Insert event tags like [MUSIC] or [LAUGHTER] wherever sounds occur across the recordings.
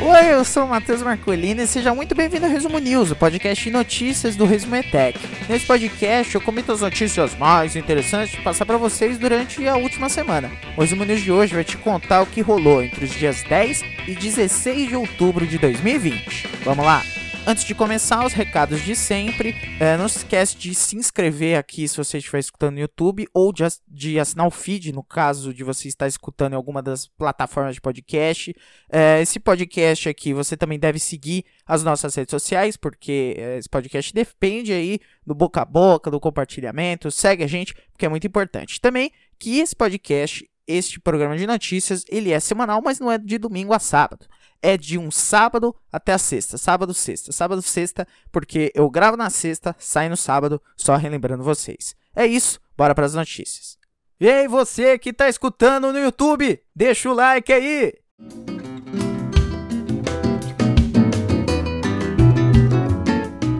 Oi, eu sou o Matheus Marcolini e seja muito bem-vindo ao Resumo News, o podcast de notícias do Resumo ETEC. Nesse podcast eu comento as notícias mais interessantes de passar para vocês durante a última semana. O Resumo News de hoje vai te contar o que rolou entre os dias 10 e 16 de outubro de 2020. Vamos lá! Antes de começar, os recados de sempre. É, não se esquece de se inscrever aqui se você estiver escutando no YouTube ou de, de, assinar o feed, no caso de você estar escutando em alguma das plataformas de podcast. É, esse podcast aqui você também deve seguir as nossas redes sociais, porque é, esse podcast depende aí do boca a boca, do compartilhamento. Segue a gente, porque é muito importante. Também que esse podcast este programa de notícias, ele é semanal, mas não é de domingo a sábado é de um sábado até a sexta. Sábado, sexta. Sábado, sexta, porque eu gravo na sexta, sai no sábado, só relembrando vocês. É isso, bora para as notícias. E aí, você que tá escutando no YouTube, deixa o like aí!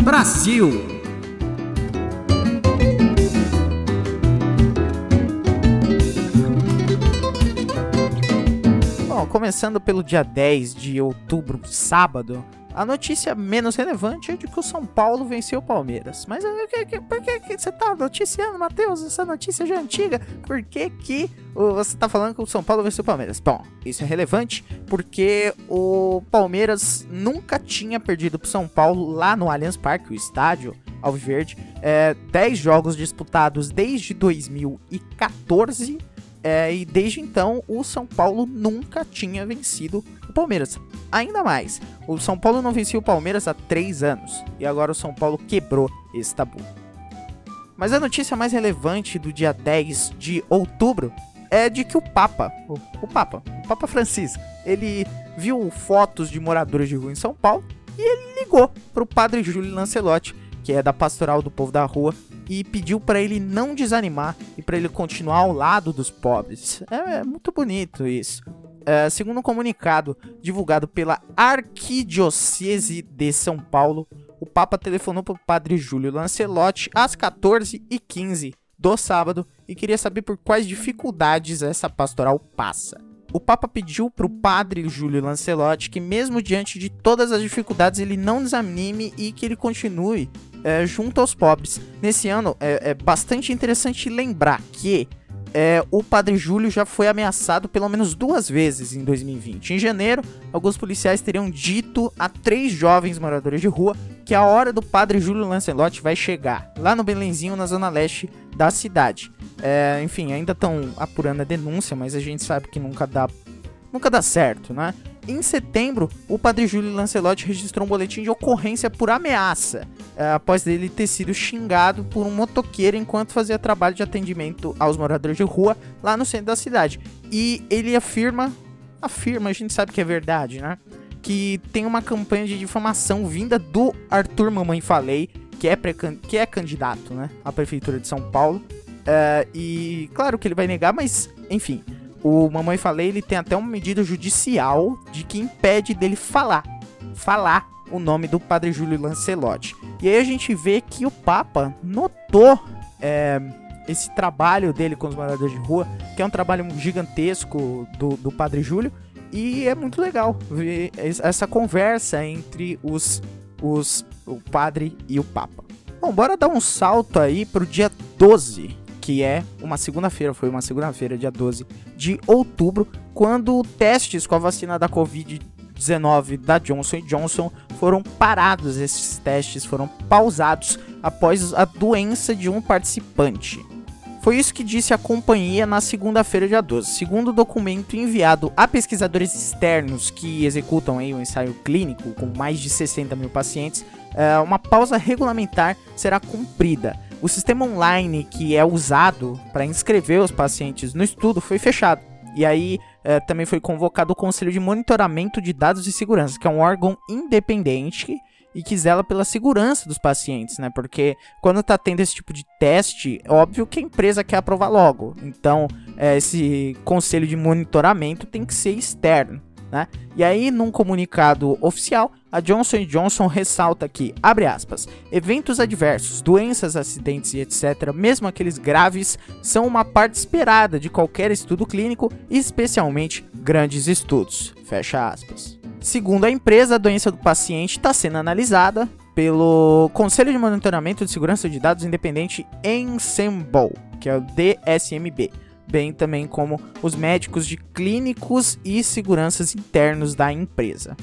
Brasil! Começando pelo dia 10 de outubro, sábado, a notícia menos relevante é de que o São Paulo venceu o Palmeiras. Mas eh, por que, que, você tá noticiando, Matheus? Essa notícia já é antiga. Por que, que você tá falando que o São Paulo venceu o Palmeiras? Bom, isso é relevante porque o Palmeiras nunca tinha perdido pro São Paulo lá no Allianz Parque, o estádio Alviverde. É, 10 jogos disputados desde 2014 é, e desde então, o São Paulo nunca tinha vencido o Palmeiras. Ainda mais, o São Paulo não vencia o Palmeiras há três anos. E agora o São Paulo quebrou esse tabu. Mas a notícia mais relevante do dia 10 de outubro é de que o Papa, o, o Papa, o Papa Francisco, ele viu fotos de moradores de rua em São Paulo e ele ligou para o padre Júlio Lancelotti, que é da Pastoral do Povo da Rua, e pediu para ele não desanimar e para ele continuar ao lado dos pobres. É, é muito bonito isso. É, segundo um comunicado divulgado pela Arquidiocese de São Paulo, o Papa telefonou para o padre Júlio Lancelotti às 14h15 do sábado e queria saber por quais dificuldades essa pastoral passa. O Papa pediu para o padre Júlio Lancelotti que, mesmo diante de todas as dificuldades, ele não desanime e que ele continue é, junto aos pobres. Nesse ano, é, é bastante interessante lembrar que é, o Padre Júlio já foi ameaçado pelo menos duas vezes em 2020. Em janeiro, alguns policiais teriam dito a três jovens moradores de rua que a hora do Padre Júlio Lancelotti vai chegar, lá no Belenzinho, na zona leste da cidade. É, enfim, ainda estão apurando a denúncia, mas a gente sabe que nunca dá, nunca dá certo, né? Em setembro, o padre Júlio Lancelotti registrou um boletim de ocorrência por ameaça, após ele ter sido xingado por um motoqueiro enquanto fazia trabalho de atendimento aos moradores de rua lá no centro da cidade. E ele afirma, afirma, a gente sabe que é verdade, né? Que tem uma campanha de difamação vinda do Arthur Mamãe Falei, que é, que é candidato né, à prefeitura de São Paulo. É, e claro que ele vai negar, mas enfim, o Mamãe Falei, ele tem até uma medida judicial de que impede dele falar. Falar o nome do Padre Júlio Lancelotti. E aí a gente vê que o Papa notou é, esse trabalho dele com os moradores de rua, que é um trabalho gigantesco do, do Padre Júlio. E é muito legal ver essa conversa entre os, os, o padre e o Papa. Bom, bora dar um salto aí pro dia 12 que é uma segunda-feira, foi uma segunda-feira, dia 12 de outubro, quando testes com a vacina da Covid-19 da Johnson Johnson foram parados. Esses testes foram pausados após a doença de um participante. Foi isso que disse a companhia na segunda-feira, dia 12. Segundo o documento enviado a pesquisadores externos que executam aí um ensaio clínico com mais de 60 mil pacientes, eh, uma pausa regulamentar será cumprida. O sistema online que é usado para inscrever os pacientes no estudo foi fechado. E aí é, também foi convocado o Conselho de Monitoramento de Dados de Segurança, que é um órgão independente e que zela pela segurança dos pacientes, né? Porque quando tá tendo esse tipo de teste, é óbvio que a empresa quer aprovar logo. Então, é, esse conselho de monitoramento tem que ser externo, né? E aí, num comunicado oficial, a Johnson Johnson ressalta que, abre aspas, eventos adversos, doenças, acidentes e etc., mesmo aqueles graves, são uma parte esperada de qualquer estudo clínico, especialmente grandes estudos. Fecha aspas. Segundo a empresa, a doença do paciente está sendo analisada pelo Conselho de Monitoramento de Segurança de Dados Independente Ensemble, que é o DSMB, bem também como os médicos de clínicos e seguranças internos da empresa.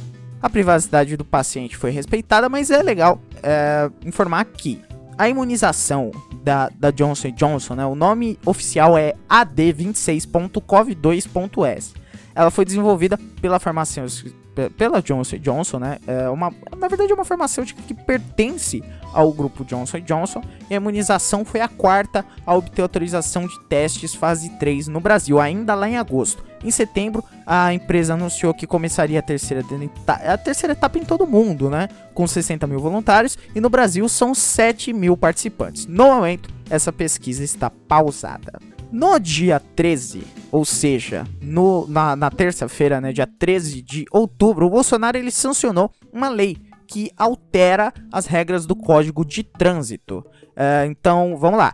A privacidade do paciente foi respeitada, mas é legal é, informar que a imunização da, da Johnson Johnson, né, o nome oficial é AD26.cov2.s. Ela foi desenvolvida pela farmacêutica pela Johnson Johnson, né? É uma, na verdade é uma farmacêutica que pertence ao grupo Johnson Johnson e a imunização foi a quarta a obter autorização de testes fase 3 no Brasil, ainda lá em agosto. Em setembro, a empresa anunciou que começaria a terceira, a terceira etapa em todo mundo, né? Com 60 mil voluntários e no Brasil são 7 mil participantes. No momento, essa pesquisa está pausada. No dia 13, ou seja, no, na, na terça-feira, né, dia 13 de outubro, o Bolsonaro ele sancionou uma lei que altera as regras do Código de Trânsito. Uh, então, vamos lá.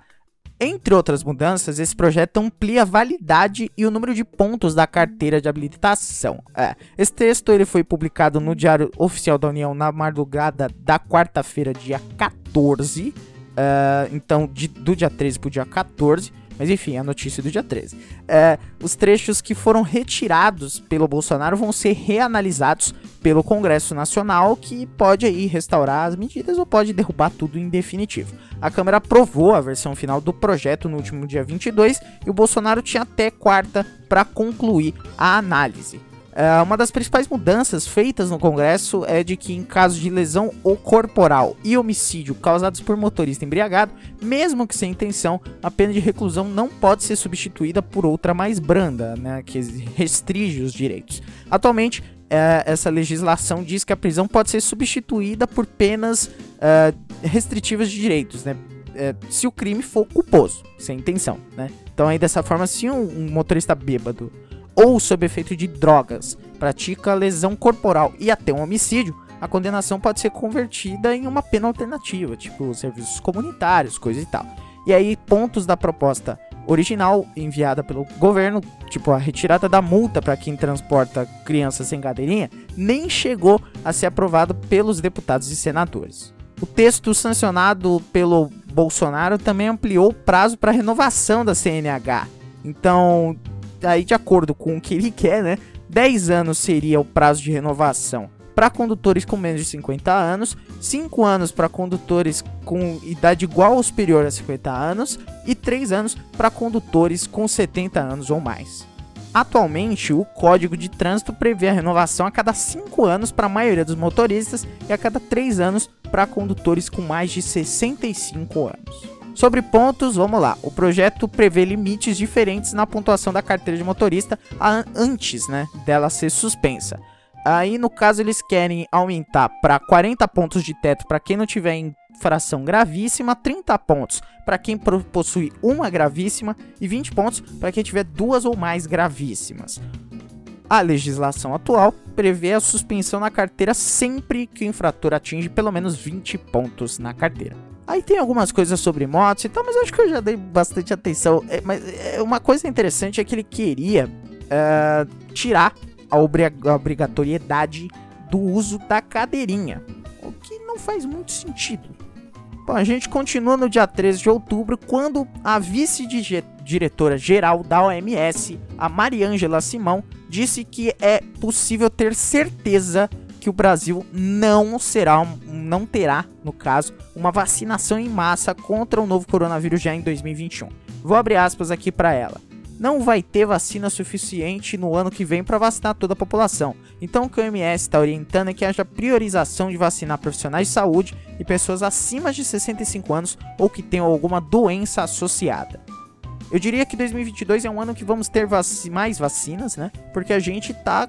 Entre outras mudanças, esse projeto amplia a validade e o número de pontos da carteira de habilitação. É, esse texto ele foi publicado no Diário Oficial da União na madrugada da quarta-feira, dia 14. Uh, é, então, de, do dia 13 para o dia 14. Mas enfim, a notícia do dia 13. É, os trechos que foram retirados pelo Bolsonaro vão ser reanalisados pelo Congresso Nacional, que pode aí restaurar as medidas ou pode derrubar tudo em definitivo. A Câmara aprovou a versão final do projeto no último dia 22 e o Bolsonaro tinha até quarta para concluir a análise. Uh, uma das principais mudanças feitas no Congresso é de que, em caso de lesão ou corporal e homicídio causados por motorista embriagado, mesmo que sem intenção, a pena de reclusão não pode ser substituída por outra mais branda, né, que restringe os direitos. Atualmente, uh, essa legislação diz que a prisão pode ser substituída por penas uh, restritivas de direitos, né, se o crime for culposo, sem intenção. Né? Então, aí dessa forma, se um, um motorista bêbado ou sob efeito de drogas, pratica lesão corporal e até um homicídio, a condenação pode ser convertida em uma pena alternativa, tipo serviços comunitários, coisa e tal. E aí, pontos da proposta original enviada pelo governo, tipo a retirada da multa para quem transporta crianças sem cadeirinha, nem chegou a ser aprovado pelos deputados e senadores. O texto sancionado pelo Bolsonaro também ampliou o prazo para renovação da CNH. Então, aí de acordo com o que ele quer, né? 10 anos seria o prazo de renovação para condutores com menos de 50 anos, 5 anos para condutores com idade igual ou superior a 50 anos e 3 anos para condutores com 70 anos ou mais. Atualmente, o Código de Trânsito prevê a renovação a cada 5 anos para a maioria dos motoristas e a cada 3 anos para condutores com mais de 65 anos. Sobre pontos, vamos lá. O projeto prevê limites diferentes na pontuação da carteira de motorista antes né, dela ser suspensa. Aí, no caso, eles querem aumentar para 40 pontos de teto para quem não tiver infração gravíssima, 30 pontos para quem possui uma gravíssima e 20 pontos para quem tiver duas ou mais gravíssimas. A legislação atual prevê a suspensão na carteira sempre que o infrator atinge pelo menos 20 pontos na carteira. Aí tem algumas coisas sobre motos e tal, mas acho que eu já dei bastante atenção. É, mas é, uma coisa interessante é que ele queria é, tirar a, a obrigatoriedade do uso da cadeirinha, o que não faz muito sentido. Bom, a gente continua no dia 13 de outubro, quando a vice-diretora geral da OMS, a Mariângela Simão, disse que é possível ter certeza que o Brasil não será, não terá, no caso, uma vacinação em massa contra o novo coronavírus já em 2021. Vou abrir aspas aqui para ela. Não vai ter vacina suficiente no ano que vem para vacinar toda a população. Então o que o OMS está orientando é que haja priorização de vacinar profissionais de saúde e pessoas acima de 65 anos ou que tenham alguma doença associada. Eu diria que 2022 é um ano que vamos ter vac mais vacinas, né? Porque a gente tá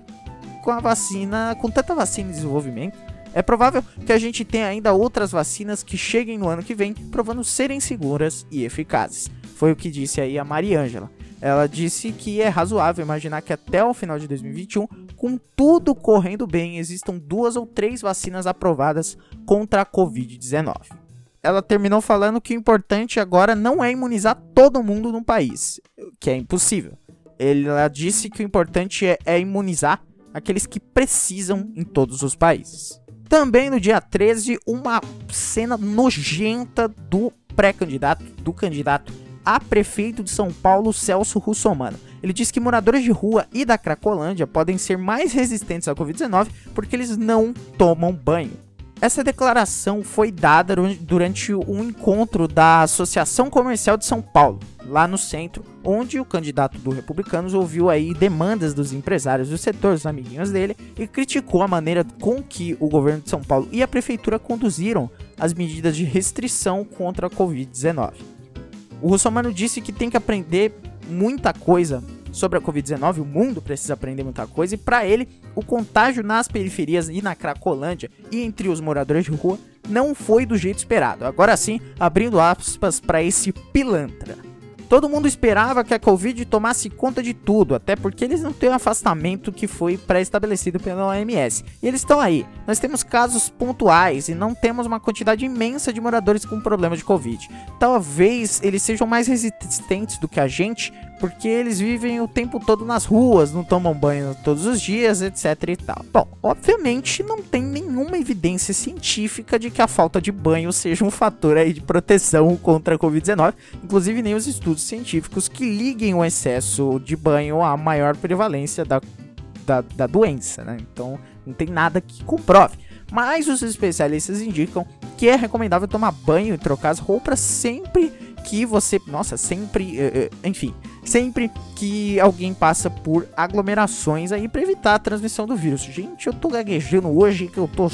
com a vacina, com tanta vacina em desenvolvimento, é provável que a gente tenha ainda outras vacinas que cheguem no ano que vem, provando serem seguras e eficazes. Foi o que disse aí a Mariângela. Ela disse que é razoável imaginar que até o final de 2021 com tudo correndo bem, existam duas ou três vacinas aprovadas contra a Covid-19. Ela terminou falando que o importante agora não é imunizar todo mundo no país, que é impossível. Ela disse que o importante é, é imunizar aqueles que precisam em todos os países. Também no dia 13, uma cena nojenta do pré-candidato, do candidato a prefeito de São Paulo, Celso Russomano. Ele disse que moradores de rua e da Cracolândia podem ser mais resistentes à Covid-19 porque eles não tomam banho. Essa declaração foi dada durante um encontro da Associação Comercial de São Paulo, lá no centro, onde o candidato do Republicanos ouviu aí demandas dos empresários do setor, os amiguinhos dele, e criticou a maneira com que o governo de São Paulo e a prefeitura conduziram as medidas de restrição contra a Covid-19. O Russomano disse que tem que aprender muita coisa sobre a Covid-19, o mundo precisa aprender muita coisa, e para ele, o contágio nas periferias e na Cracolândia e entre os moradores de rua não foi do jeito esperado. Agora sim, abrindo aspas para esse pilantra. Todo mundo esperava que a Covid tomasse conta de tudo, até porque eles não têm o afastamento que foi pré-estabelecido pela OMS. E eles estão aí. Nós temos casos pontuais e não temos uma quantidade imensa de moradores com problemas de Covid. Talvez eles sejam mais resistentes do que a gente, porque eles vivem o tempo todo nas ruas, não tomam banho todos os dias, etc e tal. Bom, obviamente não tem nenhuma evidência científica de que a falta de banho seja um fator aí de proteção contra a Covid-19, inclusive nem os estudos científicos que liguem o excesso de banho à maior prevalência da, da, da doença, né? Então não tem nada que comprove. Mas os especialistas indicam que é recomendável tomar banho e trocar as roupas sempre que você. Nossa, sempre. Uh, uh, enfim sempre que alguém passa por aglomerações aí para evitar a transmissão do vírus. Gente, eu tô gaguejando hoje que eu tô,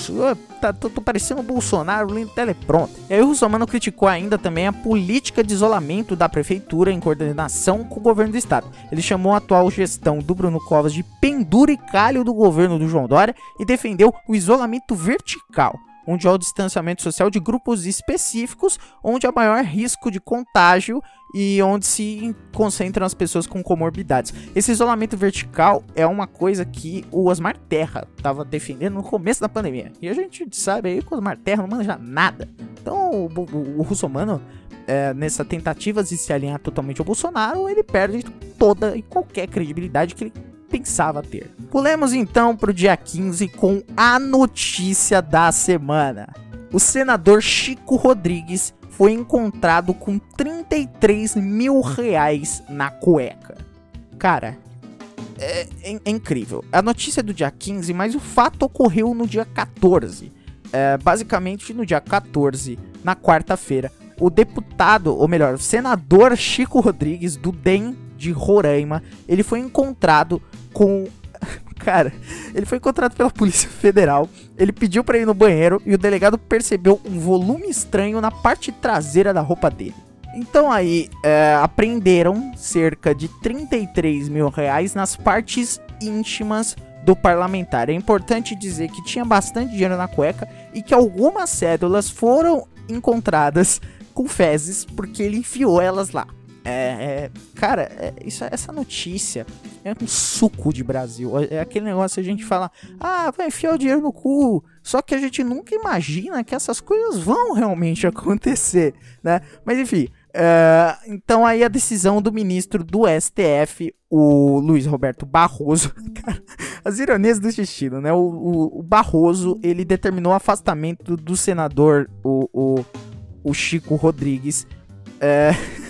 tá, tô, tô parecendo o Bolsonaro lendo telepronto. E aí o Russomano criticou ainda também a política de isolamento da prefeitura em coordenação com o governo do estado. Ele chamou a atual gestão do Bruno Covas de penduricalho do governo do João Dória e defendeu o isolamento vertical onde há o distanciamento social de grupos específicos, onde há maior risco de contágio e onde se concentram as pessoas com comorbidades. Esse isolamento vertical é uma coisa que o Osmar Terra estava defendendo no começo da pandemia. E a gente sabe aí que o Osmar Terra não manja nada. Então o, o, o russomano, é, nessa tentativa de se alinhar totalmente ao Bolsonaro, ele perde toda e qualquer credibilidade que ele pensava ter. Pulemos então para o dia 15 com a notícia da semana. O senador Chico Rodrigues foi encontrado com 33 mil reais na cueca. Cara, é, é, é, incrível. A notícia é do dia 15, mas o fato ocorreu no dia 14. É, basicamente, no dia 14, na quarta-feira, o deputado, ou melhor, o senador Chico Rodrigues, do DEM de Roraima, ele foi encontrado com. Cara, ele foi encontrado pela Polícia Federal. Ele pediu para ir no banheiro e o delegado percebeu um volume estranho na parte traseira da roupa dele. Então aí, é, apreenderam cerca de 33 mil reais nas partes íntimas do parlamentar. É importante dizer que tinha bastante dinheiro na cueca e que algumas cédulas foram encontradas com fezes porque ele enfiou elas lá. É, é, cara, é, isso, essa notícia é um suco de Brasil. É, é aquele negócio que a gente fala, ah, vai enfiar o dinheiro no cu. Só que a gente nunca imagina que essas coisas vão realmente [LAUGHS] acontecer, né? Mas enfim, é, então aí a decisão do ministro do STF, o Luiz Roberto Barroso, [LAUGHS] cara, as ironias do destino, né? O, o, o, Barroso, ele determinou o afastamento do senador, o, o, Chico Rodrigues, é... [LAUGHS]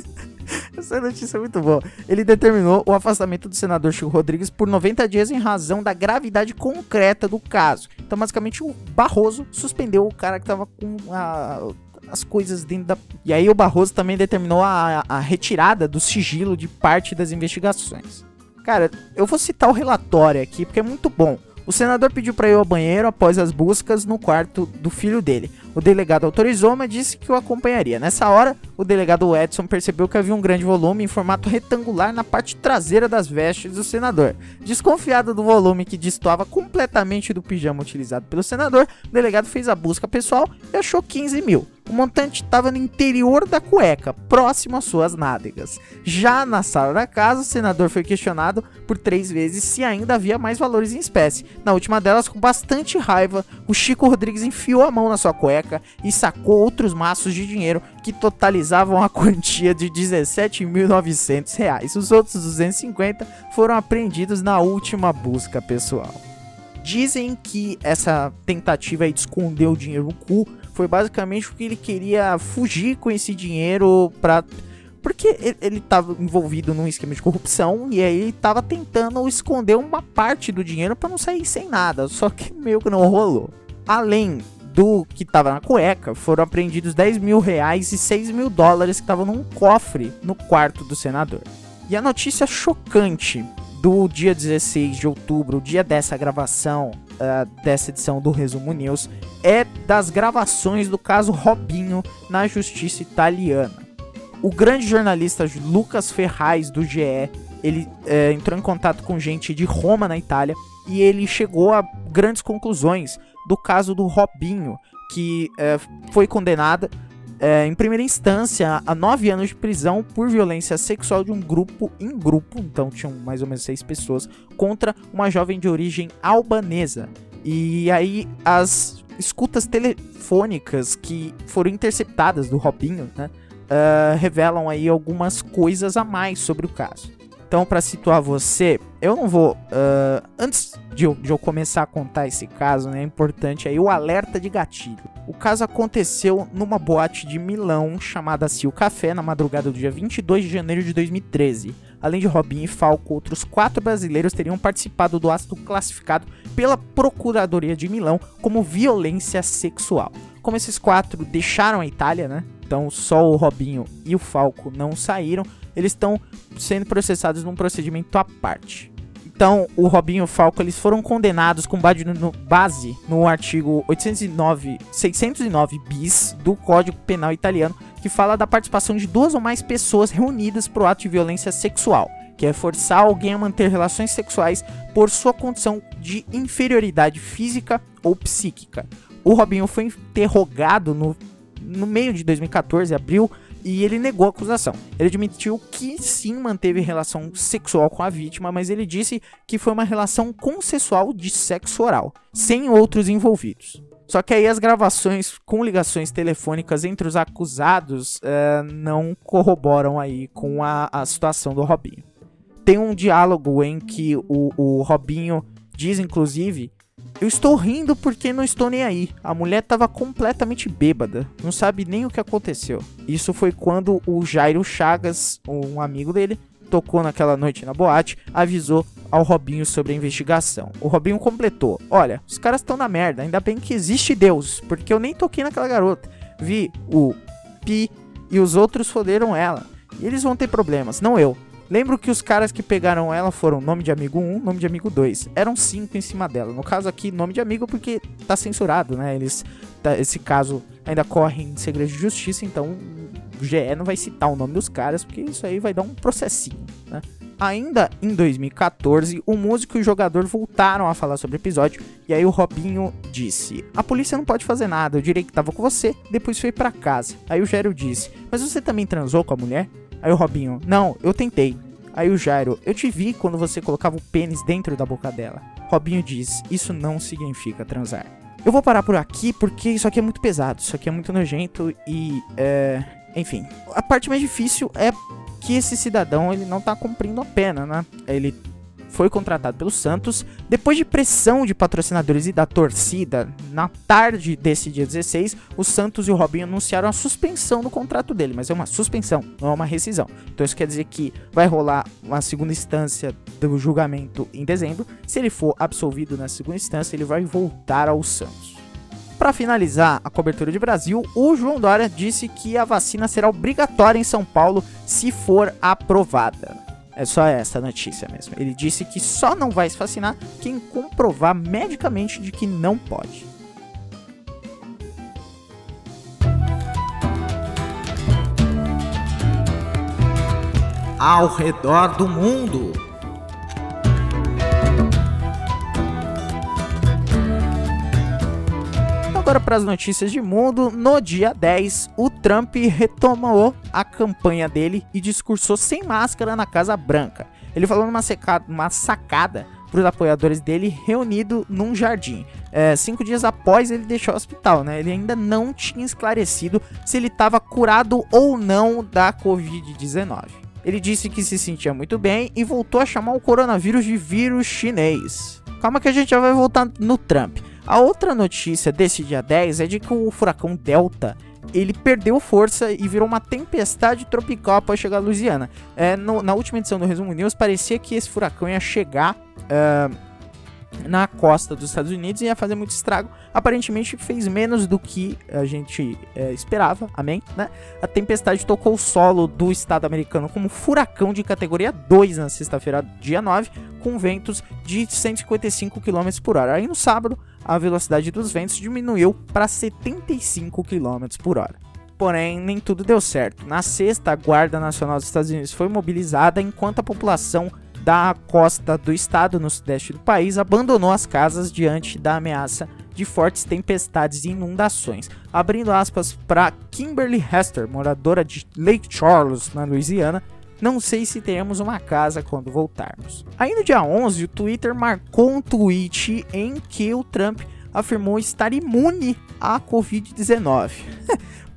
[LAUGHS] Essa notícia é muito boa. Ele determinou o afastamento do senador Chico Rodrigues por 90 dias em razão da gravidade concreta do caso. Então, basicamente, o Barroso suspendeu o cara que tava com a, as coisas dentro da. E aí, o Barroso também determinou a, a retirada do sigilo de parte das investigações. Cara, eu vou citar o relatório aqui porque é muito bom. O senador pediu para ir ao banheiro após as buscas no quarto do filho dele. O delegado autorizou, mas disse que o acompanharia. Nessa hora, o delegado Edson percebeu que havia um grande volume em formato retangular na parte traseira das vestes do senador. Desconfiado do volume que destoava completamente do pijama utilizado pelo senador, o delegado fez a busca pessoal e achou 15 mil. O montante estava no interior da cueca, próximo às suas nádegas. Já na sala da casa, o senador foi questionado por três vezes se ainda havia mais valores em espécie. Na última delas, com bastante raiva, o Chico Rodrigues enfiou a mão na sua cueca e sacou outros maços de dinheiro que totalizavam a quantia de 17.900 reais. Os outros 250 foram apreendidos na última busca pessoal. Dizem que essa tentativa de esconder o dinheiro no cu foi basicamente porque ele queria fugir com esse dinheiro para porque ele estava envolvido num esquema de corrupção e aí ele estava tentando esconder uma parte do dinheiro para não sair sem nada, só que meio que não rolou. Além do que estava na cueca, foram apreendidos 10 mil reais e 6 mil dólares que estavam num cofre no quarto do senador. E a notícia chocante do dia 16 de outubro, o dia dessa gravação, uh, dessa edição do Resumo News, é das gravações do caso Robinho na justiça italiana. O grande jornalista Lucas Ferraz, do GE, ele uh, entrou em contato com gente de Roma, na Itália, e ele chegou a grandes conclusões do caso do Robinho, que uh, foi condenada é, em primeira instância, a nove anos de prisão por violência sexual de um grupo em grupo, então tinham mais ou menos seis pessoas, contra uma jovem de origem albanesa. E aí as escutas telefônicas que foram interceptadas do Robinho, né, uh, revelam aí algumas coisas a mais sobre o caso. Então, para situar você, eu não vou. Uh, antes de eu, de eu, começar a contar esse caso, né, é importante aí o alerta de gatilho. O caso aconteceu numa boate de Milão chamada Sil Café na madrugada do dia 22 de janeiro de 2013. Além de Robin e Falco, outros quatro brasileiros teriam participado do ato classificado pela Procuradoria de Milão como violência sexual. Como esses quatro deixaram a Itália, né? Então só o Robinho e o Falco não saíram eles estão sendo processados num procedimento à parte. Então, o Robinho e o Falco eles foram condenados com base no, base no artigo 809, 609 bis do Código Penal Italiano, que fala da participação de duas ou mais pessoas reunidas para o ato de violência sexual, que é forçar alguém a manter relações sexuais por sua condição de inferioridade física ou psíquica. O Robinho foi interrogado no, no meio de 2014, abril, e ele negou a acusação. Ele admitiu que sim manteve relação sexual com a vítima, mas ele disse que foi uma relação consensual de sexo oral, sem outros envolvidos. Só que aí as gravações com ligações telefônicas entre os acusados uh, não corroboram aí com a, a situação do Robinho. Tem um diálogo em que o, o Robinho diz, inclusive, eu estou rindo porque não estou nem aí. A mulher estava completamente bêbada, não sabe nem o que aconteceu. Isso foi quando o Jairo Chagas, um amigo dele, tocou naquela noite na boate, avisou ao Robinho sobre a investigação. O Robinho completou: Olha, os caras estão na merda, ainda bem que existe Deus, porque eu nem toquei naquela garota. Vi o Pi e os outros foderam ela. E eles vão ter problemas, não eu. Lembro que os caras que pegaram ela foram nome de amigo 1, nome de amigo 2. Eram cinco em cima dela. No caso aqui, nome de amigo porque tá censurado, né? Eles tá, esse caso ainda corre em segredo de justiça, então o GE não vai citar o nome dos caras porque isso aí vai dar um processinho, né? Ainda em 2014, o músico e o jogador voltaram a falar sobre o episódio e aí o Robinho disse: "A polícia não pode fazer nada, eu direi que tava com você, depois foi para casa". Aí o Gero disse: "Mas você também transou com a mulher?" Aí o Robinho, não, eu tentei. Aí o Jairo, eu te vi quando você colocava o pênis dentro da boca dela. Robinho diz, isso não significa transar. Eu vou parar por aqui porque isso aqui é muito pesado, isso aqui é muito nojento e, é, enfim. A parte mais difícil é que esse cidadão ele não tá cumprindo a pena, né? Ele foi contratado pelo Santos. Depois de pressão de patrocinadores e da torcida, na tarde desse dia 16, o Santos e o Robinho anunciaram a suspensão do contrato dele, mas é uma suspensão, não é uma rescisão. Então isso quer dizer que vai rolar uma segunda instância do julgamento em dezembro. Se ele for absolvido na segunda instância, ele vai voltar ao Santos. Para finalizar a cobertura de Brasil, o João Dória disse que a vacina será obrigatória em São Paulo se for aprovada. É só essa notícia mesmo. Ele disse que só não vai se vacinar quem comprovar medicamente de que não pode. Ao redor do mundo. Agora para as notícias de mundo, no dia 10, o Trump retomou a campanha dele e discursou sem máscara na Casa Branca. Ele falou numa uma sacada para os apoiadores dele reunido num jardim. É, cinco dias após ele deixar o hospital, né? Ele ainda não tinha esclarecido se ele estava curado ou não da Covid-19. Ele disse que se sentia muito bem e voltou a chamar o coronavírus de vírus chinês. Calma que a gente já vai voltar no Trump. A outra notícia desse dia 10 é de que o furacão Delta ele perdeu força e virou uma tempestade tropical após chegar a Louisiana. É, no, na última edição do Resumo News, parecia que esse furacão ia chegar uh, na costa dos Estados Unidos e ia fazer muito estrago. Aparentemente fez menos do que a gente é, esperava, amém? Né? A tempestade tocou o solo do estado americano como furacão de categoria 2 na sexta-feira, dia 9, com ventos de 155 km por hora. Aí no sábado, a velocidade dos ventos diminuiu para 75 km por hora. Porém, nem tudo deu certo. Na sexta, a Guarda Nacional dos Estados Unidos foi mobilizada enquanto a população da costa do estado no sudeste do país abandonou as casas diante da ameaça de fortes tempestades e inundações. Abrindo aspas para Kimberly Hester, moradora de Lake Charles, na Louisiana, não sei se teremos uma casa quando voltarmos. Aí no dia 11, o Twitter marcou um tweet em que o Trump afirmou estar imune à Covid-19.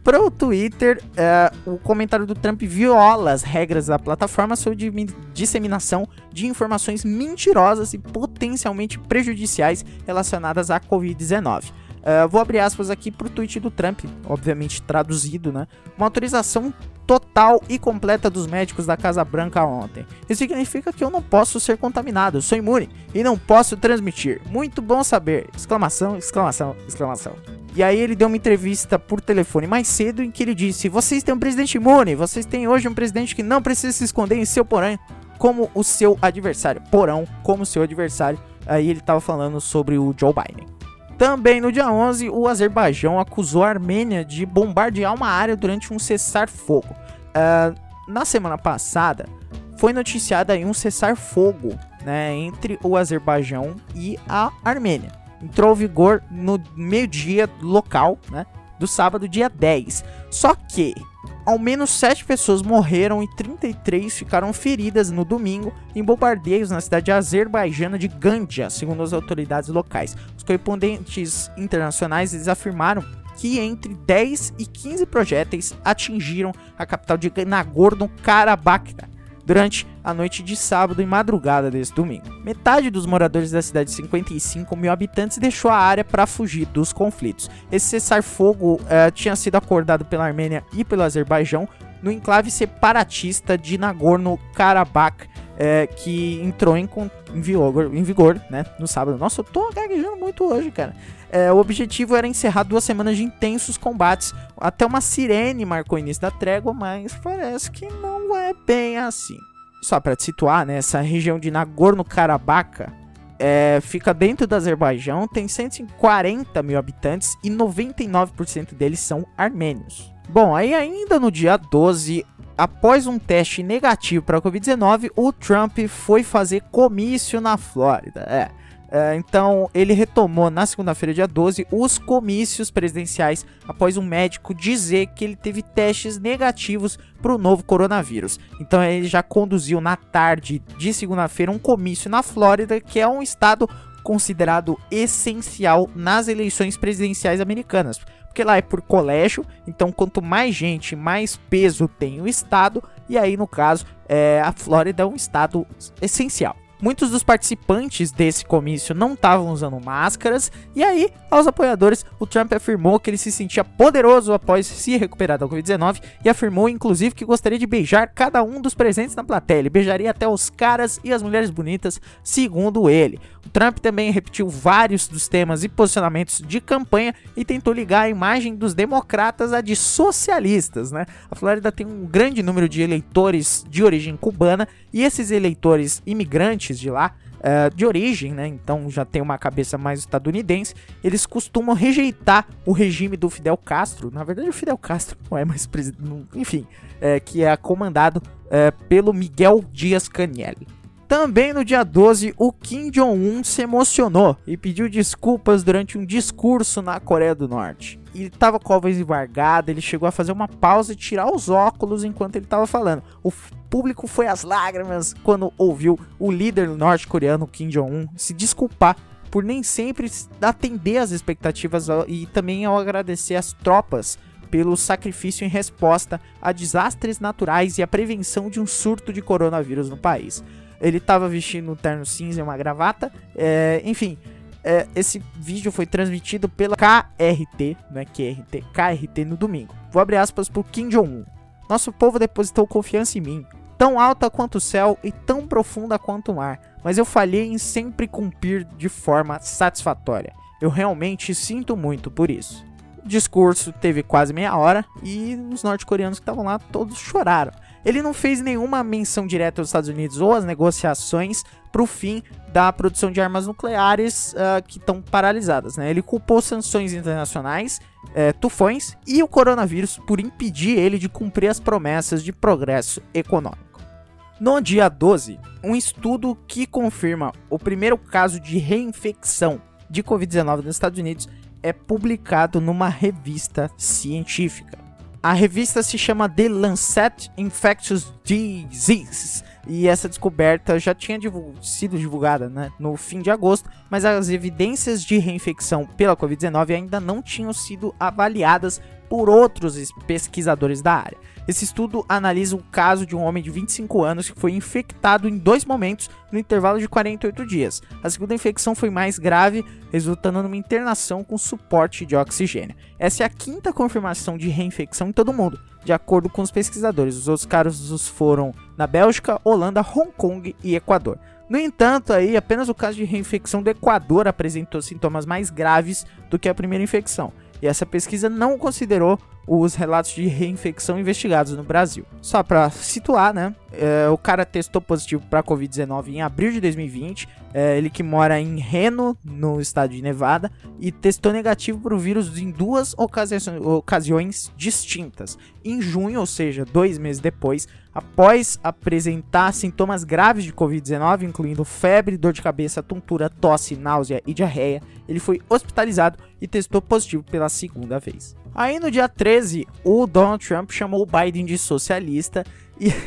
Para o Twitter, é, o comentário do Trump viola as regras da plataforma sobre disseminação de informações mentirosas e potencialmente prejudiciais relacionadas à Covid-19. Uh, vou abrir aspas aqui para o tweet do Trump, obviamente traduzido, né? Uma autorização total e completa dos médicos da Casa Branca ontem. Isso significa que eu não posso ser contaminado, sou imune e não posso transmitir. Muito bom saber! Exclamação, exclamação, exclamação. E aí ele deu uma entrevista por telefone mais cedo em que ele disse: "Vocês têm um presidente imune, vocês têm hoje um presidente que não precisa se esconder em seu porão como o seu adversário, porão como seu adversário". Aí ele estava falando sobre o Joe Biden. Também no dia 11, o Azerbaijão acusou a Armênia de bombardear uma área durante um cessar-fogo. Uh, na semana passada, foi noticiado aí um cessar-fogo né, entre o Azerbaijão e a Armênia entrou em vigor no meio-dia local, né? Do sábado, dia 10. Só que ao menos 7 pessoas morreram e 33 ficaram feridas no domingo em bombardeios na cidade azerbaijana de Gandia, segundo as autoridades locais. Os correspondentes internacionais eles afirmaram que entre 10 e 15 projéteis atingiram a capital de Nagorno-Karabakh durante a noite de sábado e madrugada desse domingo. Metade dos moradores da cidade de 55 mil habitantes deixou a área para fugir dos conflitos. Esse cessar-fogo uh, tinha sido acordado pela Armênia e pelo Azerbaijão no enclave separatista de Nagorno-Karabakh, é, que entrou em, em, vigor, em vigor né, no sábado. Nossa, eu tô gaguejando muito hoje, cara. É, o objetivo era encerrar duas semanas de intensos combates. Até uma sirene marcou o início da trégua, mas parece que não é bem assim. Só para te situar, né, essa região de Nagorno-Karabakh é, fica dentro do Azerbaijão, tem 140 mil habitantes e 99% deles são armênios. Bom, aí ainda no dia 12, após um teste negativo para a Covid-19, o Trump foi fazer comício na Flórida. É. é então, ele retomou na segunda-feira, dia 12, os comícios presidenciais após um médico dizer que ele teve testes negativos para o novo coronavírus. Então, ele já conduziu na tarde de segunda-feira um comício na Flórida, que é um estado considerado essencial nas eleições presidenciais americanas porque lá é por colégio, então quanto mais gente, mais peso tem o estado, e aí no caso, é, a Flórida é um estado essencial. Muitos dos participantes desse comício não estavam usando máscaras, e aí, aos apoiadores, o Trump afirmou que ele se sentia poderoso após se recuperar da Covid-19 e afirmou, inclusive, que gostaria de beijar cada um dos presentes na plateia. Ele beijaria até os caras e as mulheres bonitas, segundo ele. O Trump também repetiu vários dos temas e posicionamentos de campanha e tentou ligar a imagem dos democratas a de socialistas, né? A Flórida tem um grande número de eleitores de origem cubana e esses eleitores imigrantes de lá, uh, de origem, né? Então já tem uma cabeça mais estadunidense. Eles costumam rejeitar o regime do Fidel Castro. Na verdade, o Fidel Castro não é mais presidente, enfim, é, que é comandado é, pelo Miguel Dias Canel. Também no dia 12, o Kim Jong-un se emocionou e pediu desculpas durante um discurso na Coreia do Norte. Ele estava com a voz embargada, ele chegou a fazer uma pausa e tirar os óculos enquanto ele estava falando. O público foi às lágrimas quando ouviu o líder norte-coreano Kim Jong-un se desculpar por nem sempre atender às expectativas e também ao agradecer as tropas pelo sacrifício em resposta a desastres naturais e a prevenção de um surto de coronavírus no país. Ele estava vestindo um terno cinza e uma gravata. É, enfim, é, esse vídeo foi transmitido pela KRT, não é QRT, KRT no domingo. Vou abrir aspas pro Kim Jong-un. Nosso povo depositou confiança em mim, tão alta quanto o céu e tão profunda quanto o mar, mas eu falhei em sempre cumprir de forma satisfatória. Eu realmente sinto muito por isso. O discurso teve quase meia hora e os norte-coreanos que estavam lá todos choraram. Ele não fez nenhuma menção direta aos Estados Unidos ou às negociações para o fim da produção de armas nucleares uh, que estão paralisadas. Né? Ele culpou sanções internacionais, uh, tufões e o coronavírus por impedir ele de cumprir as promessas de progresso econômico. No dia 12, um estudo que confirma o primeiro caso de reinfecção de Covid-19 nos Estados Unidos é publicado numa revista científica. A revista se chama The Lancet Infectious Diseases e essa descoberta já tinha divul sido divulgada né, no fim de agosto, mas as evidências de reinfecção pela Covid-19 ainda não tinham sido avaliadas por outros pesquisadores da área. Esse estudo analisa o caso de um homem de 25 anos que foi infectado em dois momentos no intervalo de 48 dias. A segunda infecção foi mais grave, resultando numa internação com suporte de oxigênio. Essa é a quinta confirmação de reinfecção em todo o mundo, de acordo com os pesquisadores. Os outros casos foram na Bélgica, Holanda, Hong Kong e Equador. No entanto, aí apenas o caso de reinfecção do Equador apresentou sintomas mais graves do que a primeira infecção. E essa pesquisa não considerou os relatos de reinfecção investigados no Brasil. Só para situar, né? É, o cara testou positivo para Covid-19 em abril de 2020. É, ele que mora em Reno, no estado de Nevada, e testou negativo para o vírus em duas ocasiões distintas. Em junho, ou seja, dois meses depois, após apresentar sintomas graves de Covid-19, incluindo febre, dor de cabeça, tontura, tosse, náusea e diarreia, ele foi hospitalizado e testou positivo pela segunda vez. Aí no dia 13, o Donald Trump chamou o Biden de socialista e. [LAUGHS]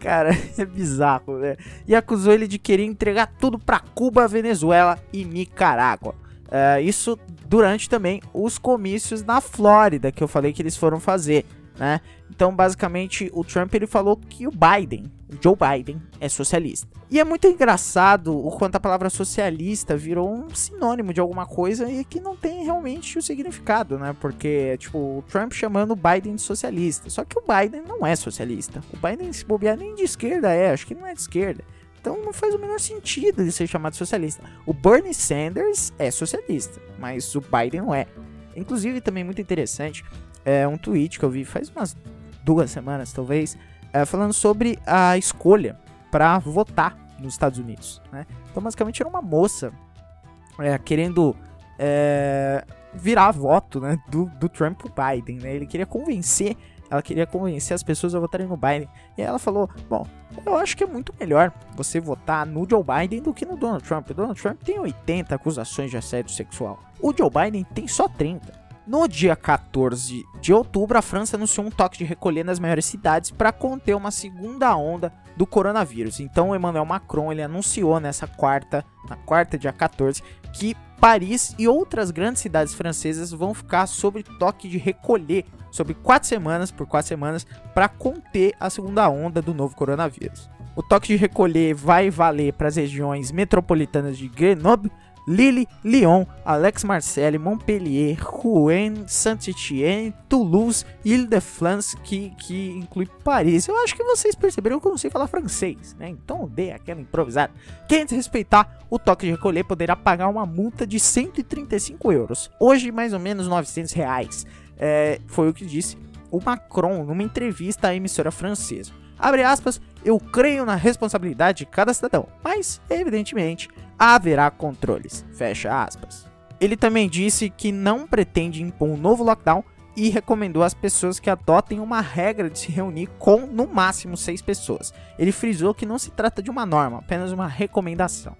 Cara, [LAUGHS] é bizarro, né? E acusou ele de querer entregar tudo para Cuba, Venezuela e Nicarágua. Uh, isso durante também os comícios na Flórida que eu falei que eles foram fazer né? Então, basicamente, o Trump ele falou que o Biden, o Joe Biden, é socialista. E é muito engraçado o quanto a palavra socialista virou um sinônimo de alguma coisa e que não tem realmente o significado, né? Porque, tipo, o Trump chamando o Biden de socialista. Só que o Biden não é socialista. O Biden, se bobear, nem de esquerda é, acho que não é de esquerda. Então não faz o menor sentido ele ser chamado socialista. O Bernie Sanders é socialista, mas o Biden não é. Inclusive, também muito interessante, é, um tweet que eu vi faz umas duas semanas, talvez, é, falando sobre a escolha para votar nos Estados Unidos. Né? Então, basicamente, era uma moça é, querendo é, virar voto né, do, do Trump pro Biden. Né? Ele queria convencer, ela queria convencer as pessoas a votarem no Biden. E ela falou: Bom, eu acho que é muito melhor você votar no Joe Biden do que no Donald Trump. O Donald Trump tem 80 acusações de assédio sexual. O Joe Biden tem só 30. No dia 14 de outubro, a França anunciou um toque de recolher nas maiores cidades para conter uma segunda onda do coronavírus. Então, Emmanuel Macron ele anunciou nessa quarta, na quarta dia 14, que Paris e outras grandes cidades francesas vão ficar sob toque de recolher sobre quatro semanas por quatro semanas para conter a segunda onda do novo coronavírus. O toque de recolher vai valer para as regiões metropolitanas de Grenoble, Lille, Lyon, Alex Marseille, Montpellier, Rouen, Saint-Étienne, Toulouse, Ile-de-France, que, que inclui Paris. Eu acho que vocês perceberam que eu não sei falar francês, né? Então dê aquela improvisada. Quem desrespeitar o toque de recolher poderá pagar uma multa de 135 euros. Hoje, mais ou menos 900 reais. É, foi o que disse o Macron numa entrevista à emissora francesa. Abre aspas, eu creio na responsabilidade de cada cidadão, mas, evidentemente, haverá controles. Fecha aspas. Ele também disse que não pretende impor um novo lockdown e recomendou às pessoas que adotem uma regra de se reunir com no máximo seis pessoas. Ele frisou que não se trata de uma norma, apenas uma recomendação.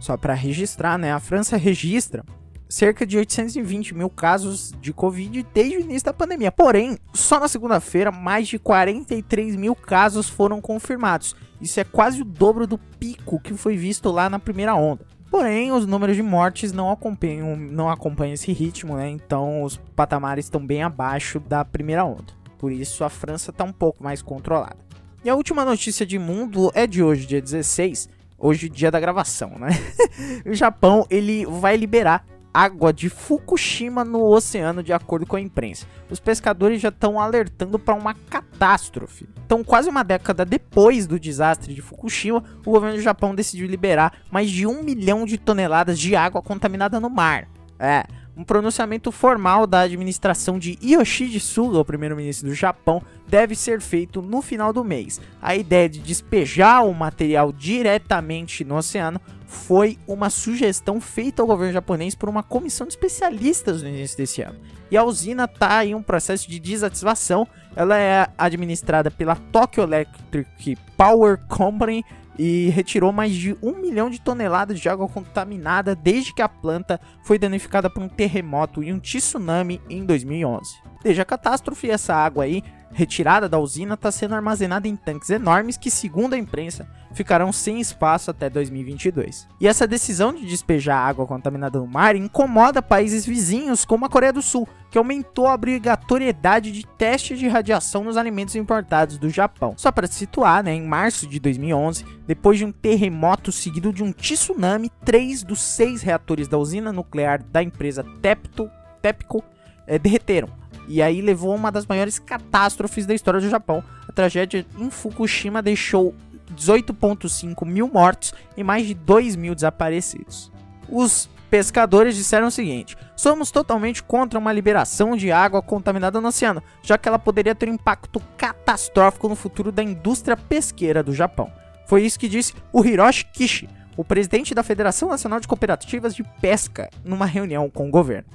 Só para registrar, né? A França registra cerca de 820 mil casos de Covid desde o início da pandemia. Porém, só na segunda-feira, mais de 43 mil casos foram confirmados. Isso é quase o dobro do pico que foi visto lá na primeira onda. Porém, os números de mortes não acompanham, não acompanham esse ritmo, né? Então, os patamares estão bem abaixo da primeira onda. Por isso, a França está um pouco mais controlada. E a última notícia de mundo é de hoje, dia 16, hoje dia da gravação, né? [LAUGHS] o Japão ele vai liberar água de Fukushima no oceano, de acordo com a imprensa. Os pescadores já estão alertando para uma catástrofe. Então, quase uma década depois do desastre de Fukushima, o governo do Japão decidiu liberar mais de um milhão de toneladas de água contaminada no mar. É, um pronunciamento formal da administração de Yoshide Suga, o primeiro-ministro do Japão, deve ser feito no final do mês. A ideia de despejar o material diretamente no oceano foi uma sugestão feita ao governo japonês por uma comissão de especialistas no início desse ano. E a usina está em um processo de desativação. Ela é administrada pela Tokyo Electric Power Company e retirou mais de um milhão de toneladas de água contaminada desde que a planta foi danificada por um terremoto e um tsunami em 2011. Desde a catástrofe, essa água aí retirada da usina está sendo armazenada em tanques enormes que, segundo a imprensa, ficarão sem espaço até 2022. E essa decisão de despejar água contaminada no mar incomoda países vizinhos como a Coreia do Sul, que aumentou a obrigatoriedade de teste de radiação nos alimentos importados do Japão. Só para situar, né, em março de 2011, depois de um terremoto seguido de um tsunami, três dos seis reatores da usina nuclear da empresa Tepto, TEPCO é, derreteram e aí levou a uma das maiores catástrofes da história do Japão. A tragédia em Fukushima deixou 18,5 mil mortos e mais de 2 mil desaparecidos. Os pescadores disseram o seguinte: somos totalmente contra uma liberação de água contaminada no oceano, já que ela poderia ter um impacto catastrófico no futuro da indústria pesqueira do Japão. Foi isso que disse o Hiroshi Kishi, o presidente da Federação Nacional de Cooperativas de Pesca, numa reunião com o governo.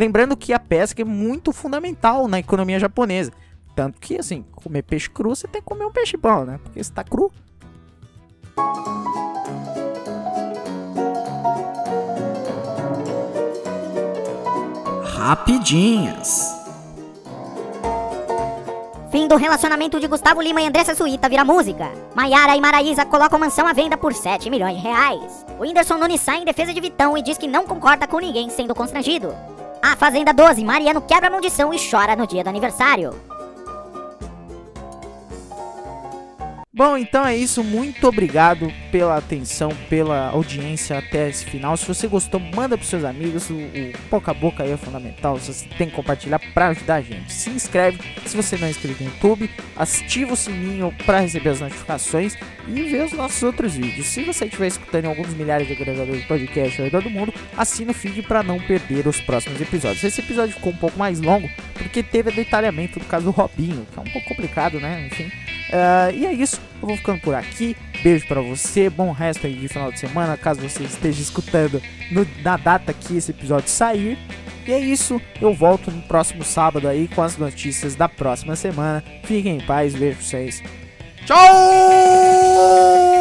Lembrando que a pesca é muito fundamental na economia japonesa. Tanto que, assim, comer peixe cru, você tem que comer um peixe bom, né? Porque está cru. Rapidinhas. Fim do relacionamento de Gustavo Lima e Andressa Suíta vira música. Maiara e Maraísa colocam mansão à venda por 7 milhões de reais. O Whindersson Nunes sai em defesa de Vitão e diz que não concorda com ninguém sendo constrangido. A Fazenda 12, Mariano quebra a maldição e chora no dia do aniversário. Bom, então é isso. Muito obrigado pela atenção, pela audiência até esse final. Se você gostou, manda pros seus amigos. O, o boca a boca aí é fundamental. Você tem que compartilhar para ajudar a gente. Se inscreve se você não é inscrito no YouTube. Ativa o sininho para receber as notificações e ver os nossos outros vídeos. Se você estiver escutando em alguns milhares de agregadores de podcast ao redor do mundo, assina o feed para não perder os próximos episódios. Esse episódio ficou um pouco mais longo porque teve detalhamento do caso do Robinho, que é um pouco complicado, né? Enfim. Uh, e é isso, eu vou ficando por aqui. Beijo para você, bom resto aí de final de semana, caso você esteja escutando no, na data que esse episódio sair. E é isso, eu volto no próximo sábado aí com as notícias da próxima semana. Fiquem em paz, beijo pra vocês. Tchau!